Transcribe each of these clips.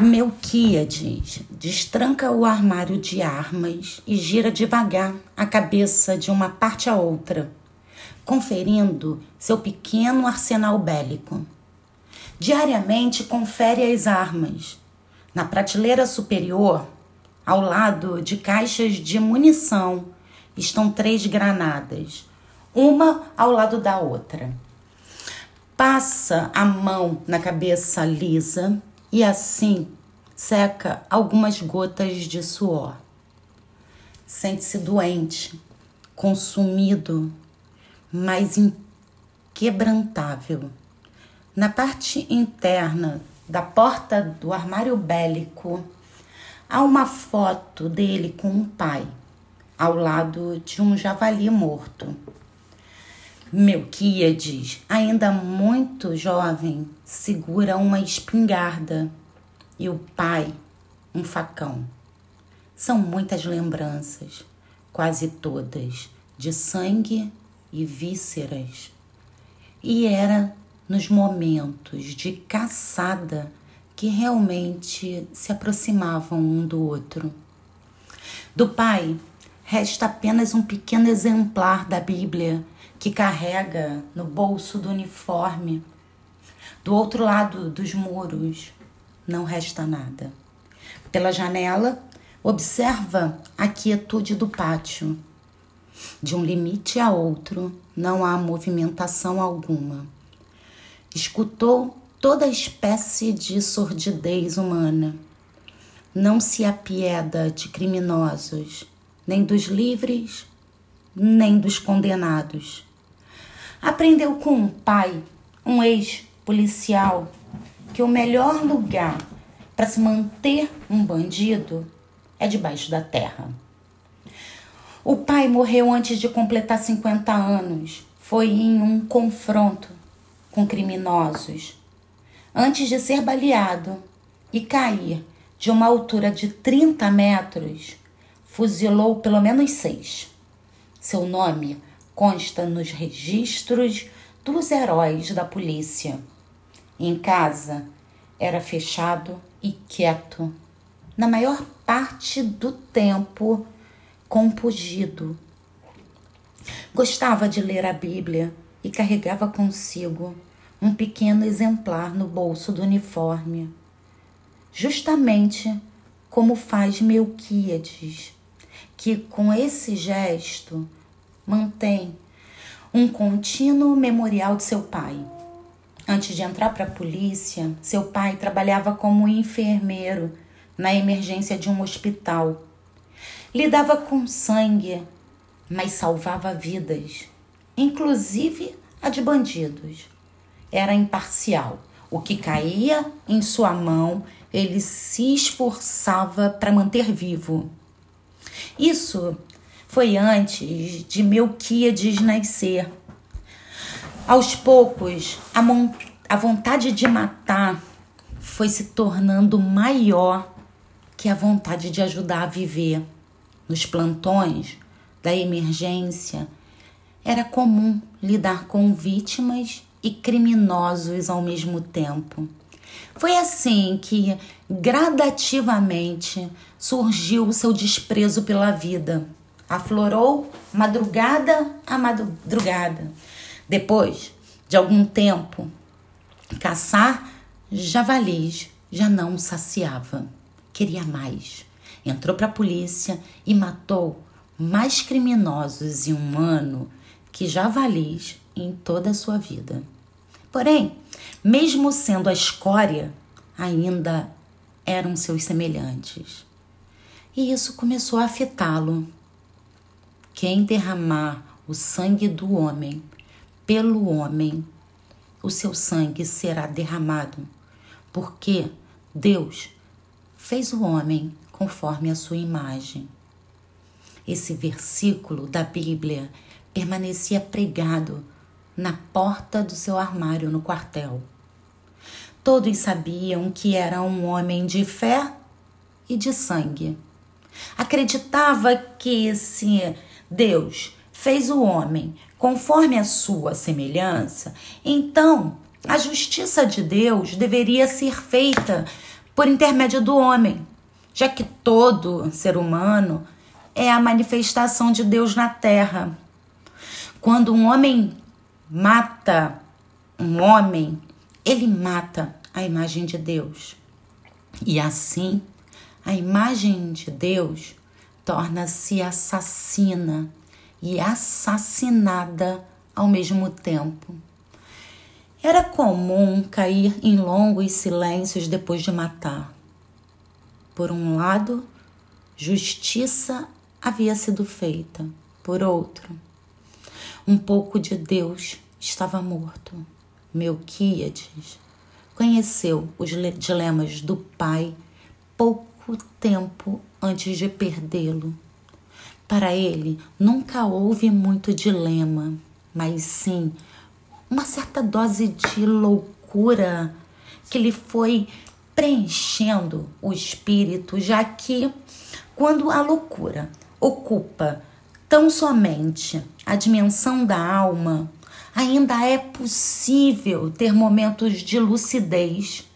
Melquíades destranca o armário de armas e gira devagar a cabeça de uma parte a outra, conferindo seu pequeno arsenal bélico. Diariamente confere as armas. Na prateleira superior, ao lado de caixas de munição, estão três granadas, uma ao lado da outra. Passa a mão na cabeça lisa e assim seca algumas gotas de suor. Sente-se doente, consumido, mas inquebrantável. Na parte interna da porta do armário bélico há uma foto dele com um pai, ao lado de um javali morto. Melquíades, ainda muito jovem, segura uma espingarda e o pai um facão. São muitas lembranças, quase todas, de sangue e vísceras. E era nos momentos de caçada que realmente se aproximavam um do outro. Do pai resta apenas um pequeno exemplar da Bíblia que carrega no bolso do uniforme. Do outro lado dos muros não resta nada. Pela janela, observa a quietude do pátio. De um limite a outro, não há movimentação alguma. Escutou toda espécie de sordidez humana. Não se apieda de criminosos, nem dos livres, nem dos condenados. Aprendeu com um pai, um ex-policial, que o melhor lugar para se manter um bandido é debaixo da terra. O pai morreu antes de completar 50 anos. Foi em um confronto com criminosos. Antes de ser baleado e cair de uma altura de 30 metros, fuzilou pelo menos seis. Seu nome consta nos registros dos heróis da polícia. Em casa, era fechado e quieto, na maior parte do tempo compungido. Gostava de ler a Bíblia e carregava consigo um pequeno exemplar no bolso do uniforme, justamente como faz Melquíades, que com esse gesto mantém um contínuo memorial de seu pai. Antes de entrar para a polícia, seu pai trabalhava como enfermeiro na emergência de um hospital. Lidava com sangue, mas salvava vidas, inclusive a de bandidos. Era imparcial. O que caía em sua mão, ele se esforçava para manter vivo. Isso foi antes de Melquíades nascer. Aos poucos, a, a vontade de matar foi se tornando maior que a vontade de ajudar a viver. Nos plantões da emergência, era comum lidar com vítimas e criminosos ao mesmo tempo. Foi assim que, gradativamente, surgiu o seu desprezo pela vida aflorou madrugada a madrugada. Depois de algum tempo, caçar javalis já não saciava, queria mais. Entrou para a polícia e matou mais criminosos em um ano que javalis em toda a sua vida. Porém, mesmo sendo a escória, ainda eram seus semelhantes. E isso começou a afetá-lo. Quem derramar o sangue do homem pelo homem, o seu sangue será derramado, porque Deus fez o homem conforme a sua imagem. Esse versículo da Bíblia permanecia pregado na porta do seu armário no quartel. Todos sabiam que era um homem de fé e de sangue. Acreditava que se Deus fez o homem conforme a sua semelhança, então a justiça de Deus deveria ser feita por intermédio do homem, já que todo ser humano é a manifestação de Deus na terra. Quando um homem mata um homem, ele mata a imagem de Deus. E assim, a imagem de Deus torna-se assassina e assassinada ao mesmo tempo. Era comum cair em longos silêncios depois de matar. Por um lado, justiça havia sido feita, por outro, um pouco de Deus estava morto. Melquíades conheceu os dilemas do pai pouco tempo antes de perdê-lo. Para ele, nunca houve muito dilema, mas sim uma certa dose de loucura que lhe foi preenchendo o espírito, já que quando a loucura ocupa tão somente a dimensão da alma, ainda é possível ter momentos de lucidez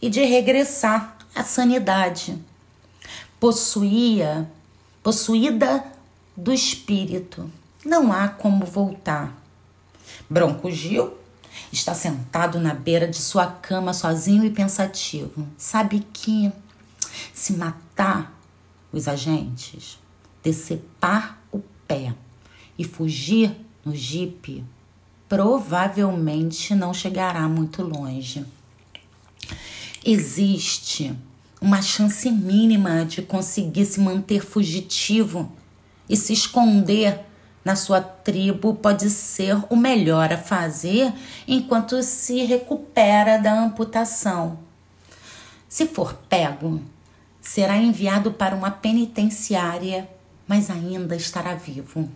e de regressar à sanidade. Possuía, possuída do espírito, não há como voltar. Bronco Gil está sentado na beira de sua cama sozinho e pensativo. Sabe que se matar os agentes, decepar o pé e fugir no jipe, provavelmente não chegará muito longe. Existe uma chance mínima de conseguir se manter fugitivo e se esconder na sua tribo pode ser o melhor a fazer enquanto se recupera da amputação. Se for pego, será enviado para uma penitenciária, mas ainda estará vivo.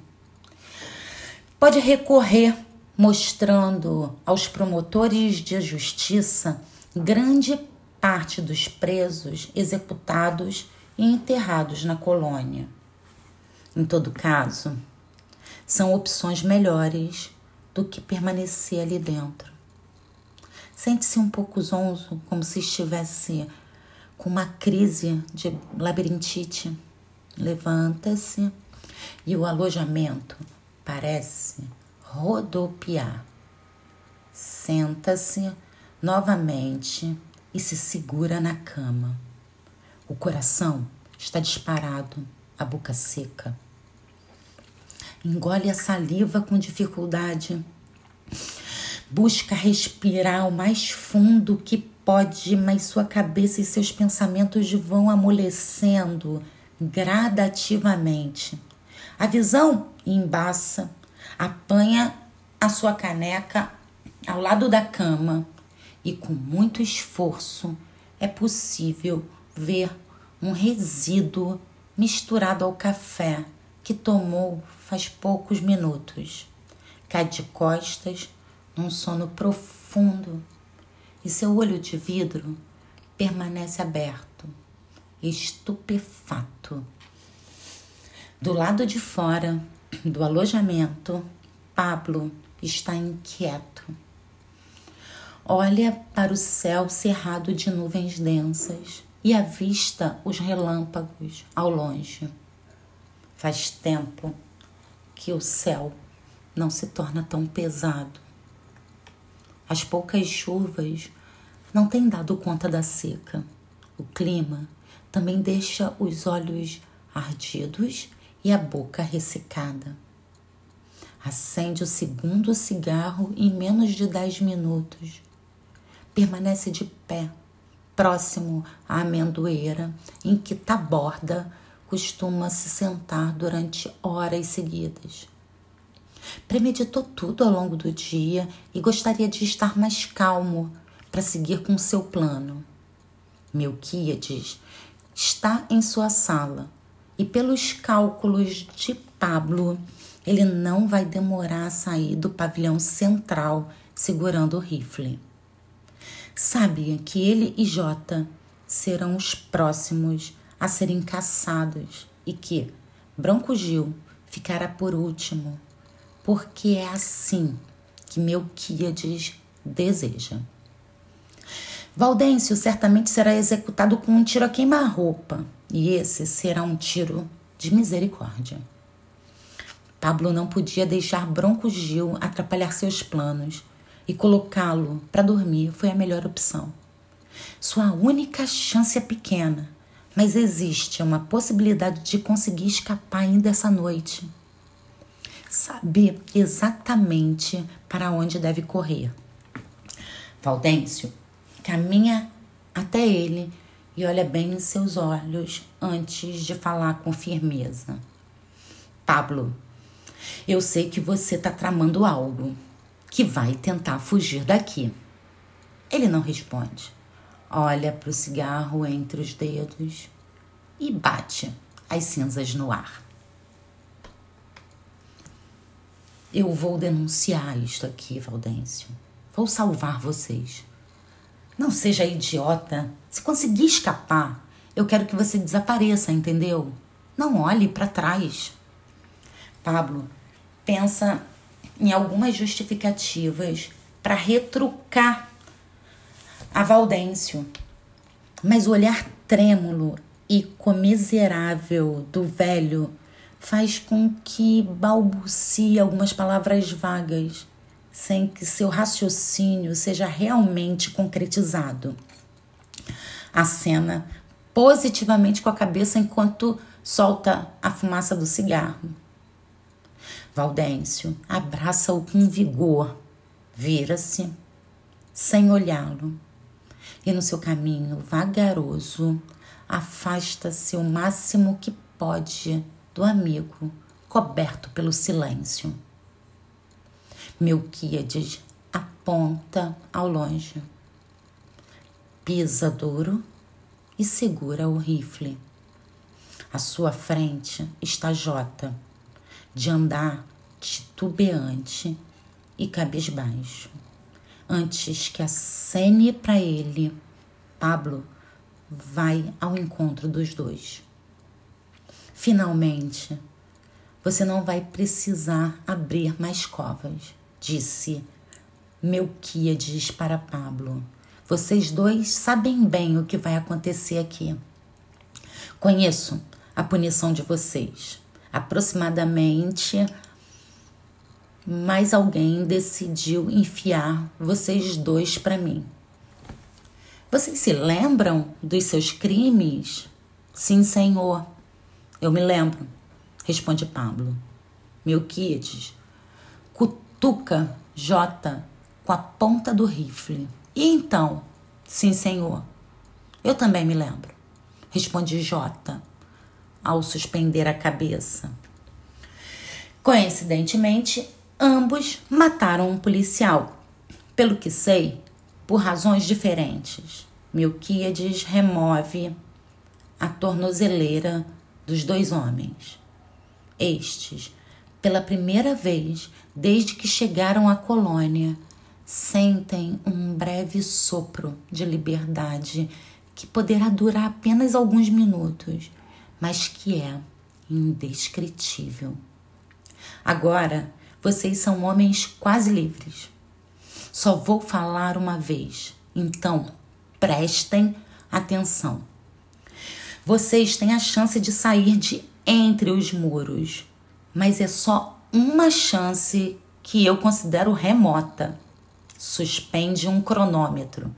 Pode recorrer mostrando aos promotores de justiça grande parte dos presos executados e enterrados na colônia. Em todo caso, são opções melhores do que permanecer ali dentro. Sente-se um pouco zonzo, como se estivesse com uma crise de labirintite. Levanta-se e o alojamento parece rodopiar. Senta-se novamente e se segura na cama. O coração está disparado, a boca seca. Engole a saliva com dificuldade. Busca respirar o mais fundo que pode, mas sua cabeça e seus pensamentos vão amolecendo gradativamente. A visão embaça apanha a sua caneca ao lado da cama e, com muito esforço, é possível ver um resíduo misturado ao café que tomou faz poucos minutos. Cai de costas num sono profundo e seu olho de vidro permanece aberto, estupefato. Do lado de fora, do alojamento, Pablo está inquieto. Olha para o céu cerrado de nuvens densas e avista os relâmpagos ao longe. Faz tempo que o céu não se torna tão pesado. As poucas chuvas não têm dado conta da seca. O clima também deixa os olhos ardidos e a boca ressecada. Acende o segundo cigarro em menos de dez minutos. Permanece de pé, próximo à amendoeira em que Taborda costuma se sentar durante horas seguidas. Premeditou tudo ao longo do dia e gostaria de estar mais calmo para seguir com seu plano. Melquíades está em sua sala e, pelos cálculos de Pablo, ele não vai demorar a sair do pavilhão central segurando o rifle. Sabe que ele e Jota serão os próximos a serem caçados e que Bronco Gil ficará por último, porque é assim que Melquíades deseja. Valdêncio certamente será executado com um tiro a queima-roupa, e esse será um tiro de misericórdia. Pablo não podia deixar Bronco Gil atrapalhar seus planos e colocá-lo para dormir foi a melhor opção. Sua única chance é pequena, mas existe uma possibilidade de conseguir escapar ainda essa noite. Saber exatamente para onde deve correr. Valdêncio caminha até ele e olha bem em seus olhos antes de falar com firmeza. Pablo, eu sei que você está tramando algo que vai tentar fugir daqui. Ele não responde. Olha para o cigarro entre os dedos e bate as cinzas no ar. Eu vou denunciar isto aqui, Valdêncio. Vou salvar vocês. Não seja idiota. Se conseguir escapar, eu quero que você desapareça, entendeu? Não olhe para trás. Pablo pensa em algumas justificativas para retrucar a Valdêncio, mas o olhar trêmulo e comiserável do velho faz com que balbucie algumas palavras vagas, sem que seu raciocínio seja realmente concretizado. A cena positivamente com a cabeça enquanto solta a fumaça do cigarro. Valdêncio abraça-o com vigor, vira-se, sem olhá-lo, e no seu caminho vagaroso afasta-se o máximo que pode do amigo, coberto pelo silêncio. Melquíades aponta ao longe, pisa duro e segura o rifle. À sua frente está Jota de andar titubeante e cabisbaixo. Antes que acene para ele, Pablo vai ao encontro dos dois. Finalmente, você não vai precisar abrir mais covas, disse Melquíades para Pablo. Vocês dois sabem bem o que vai acontecer aqui. Conheço a punição de vocês aproximadamente, mais alguém decidiu enfiar vocês dois para mim. Vocês se lembram dos seus crimes? Sim, senhor. Eu me lembro, responde Pablo. Melquiades cutuca J com a ponta do rifle. E então? Sim, senhor. Eu também me lembro, responde J ao suspender a cabeça. Coincidentemente, ambos mataram um policial. Pelo que sei, por razões diferentes. Milquíades remove a tornozeleira dos dois homens. Estes, pela primeira vez desde que chegaram à colônia, sentem um breve sopro de liberdade que poderá durar apenas alguns minutos mas que é indescritível. Agora, vocês são homens quase livres. Só vou falar uma vez, então prestem atenção. Vocês têm a chance de sair de entre os muros, mas é só uma chance que eu considero remota. Suspende um cronômetro.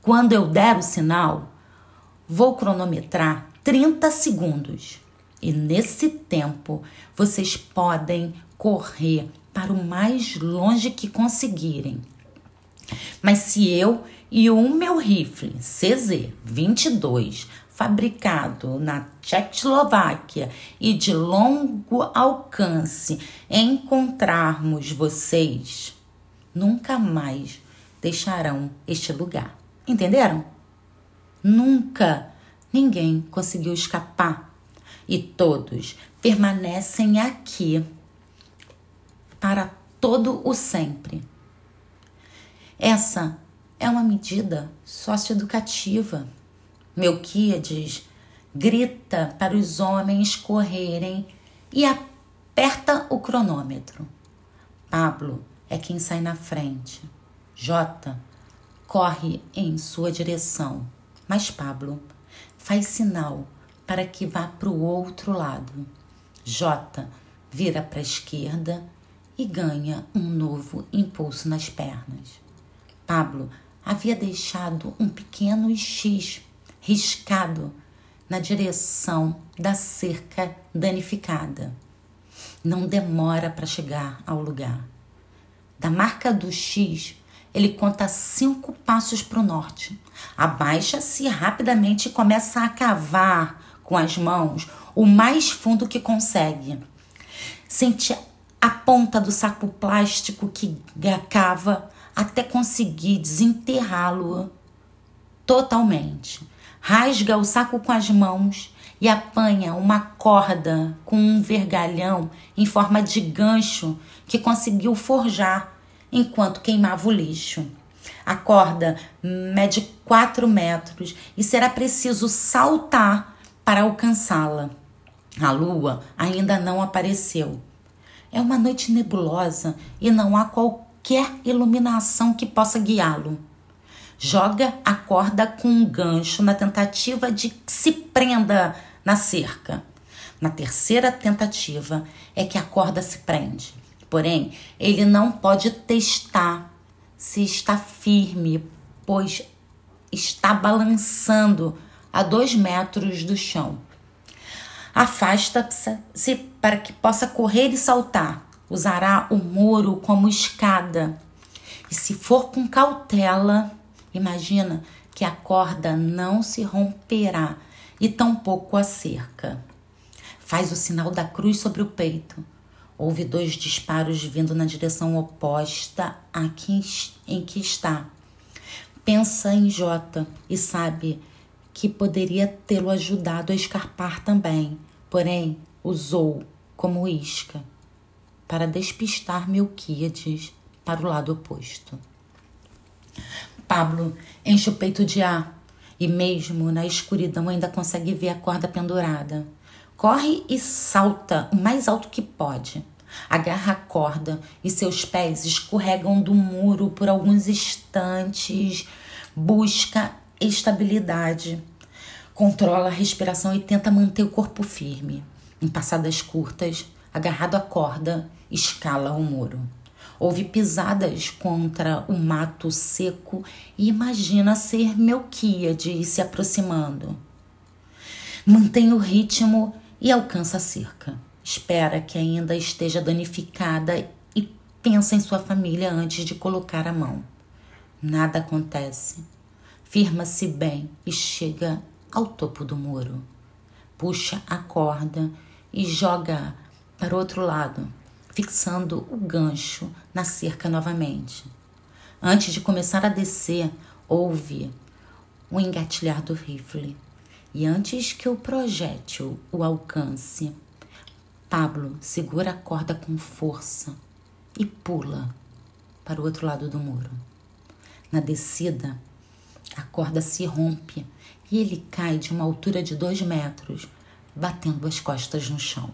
Quando eu der o sinal, vou cronometrar 30 segundos. E nesse tempo, vocês podem correr para o mais longe que conseguirem. Mas se eu e o meu rifle CZ-22, fabricado na Tchecoslováquia e de longo alcance, encontrarmos vocês, nunca mais deixarão este lugar. Entenderam? Nunca Ninguém conseguiu escapar e todos permanecem aqui para todo o sempre. Essa é uma medida socioeducativa. Melquíades grita para os homens correrem e aperta o cronômetro. Pablo é quem sai na frente. J corre em sua direção, mas Pablo faz sinal para que vá para o outro lado. J vira para a esquerda e ganha um novo impulso nas pernas. Pablo havia deixado um pequeno X riscado na direção da cerca danificada. Não demora para chegar ao lugar. Da marca do X, ele conta cinco passos para o norte. Abaixa-se rapidamente e começa a cavar com as mãos o mais fundo que consegue. Sente a ponta do saco plástico que cava até conseguir desenterrá-lo totalmente. Rasga o saco com as mãos e apanha uma corda com um vergalhão em forma de gancho que conseguiu forjar enquanto queimava o lixo. A corda mede 4 metros e será preciso saltar para alcançá-la. A lua ainda não apareceu. É uma noite nebulosa e não há qualquer iluminação que possa guiá-lo. Joga a corda com um gancho na tentativa de que se prenda na cerca. Na terceira tentativa é que a corda se prende. Porém, ele não pode testar se está firme, pois está balançando a dois metros do chão. Afasta-se para que possa correr e saltar. Usará o muro como escada. E se for com cautela, imagina que a corda não se romperá e tampouco a cerca. Faz o sinal da cruz sobre o peito. Houve dois disparos vindo na direção oposta a quem, em que está. Pensa em Jota e sabe que poderia tê-lo ajudado a escapar também, porém usou como isca para despistar Melquíades para o lado oposto. Pablo enche o peito de ar e, mesmo na escuridão, ainda consegue ver a corda pendurada. Corre e salta o mais alto que pode. Agarra a corda e seus pés escorregam do muro por alguns instantes. Busca estabilidade. Controla a respiração e tenta manter o corpo firme. Em passadas curtas, agarrado à corda, escala o muro. Ouve pisadas contra o mato seco e imagina ser Melquíade se aproximando. Mantém o ritmo e alcança a cerca. Espera que ainda esteja danificada e pensa em sua família antes de colocar a mão. Nada acontece. Firma-se bem e chega ao topo do muro. Puxa a corda e joga para o outro lado, fixando o gancho na cerca novamente. Antes de começar a descer, ouve o engatilhar do rifle. E antes que o projétil o alcance, Pablo segura a corda com força e pula para o outro lado do muro. Na descida, a corda se rompe e ele cai de uma altura de dois metros, batendo as costas no chão.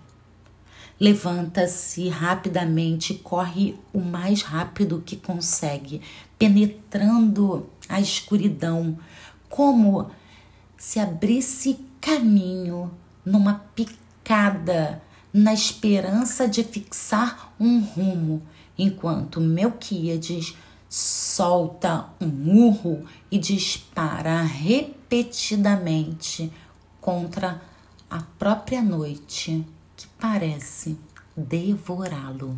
Levanta-se rapidamente e corre o mais rápido que consegue, penetrando a escuridão, como se abrisse caminho numa picada, na esperança de fixar um rumo, enquanto Melquíades solta um urro e dispara repetidamente contra a própria noite que parece devorá-lo.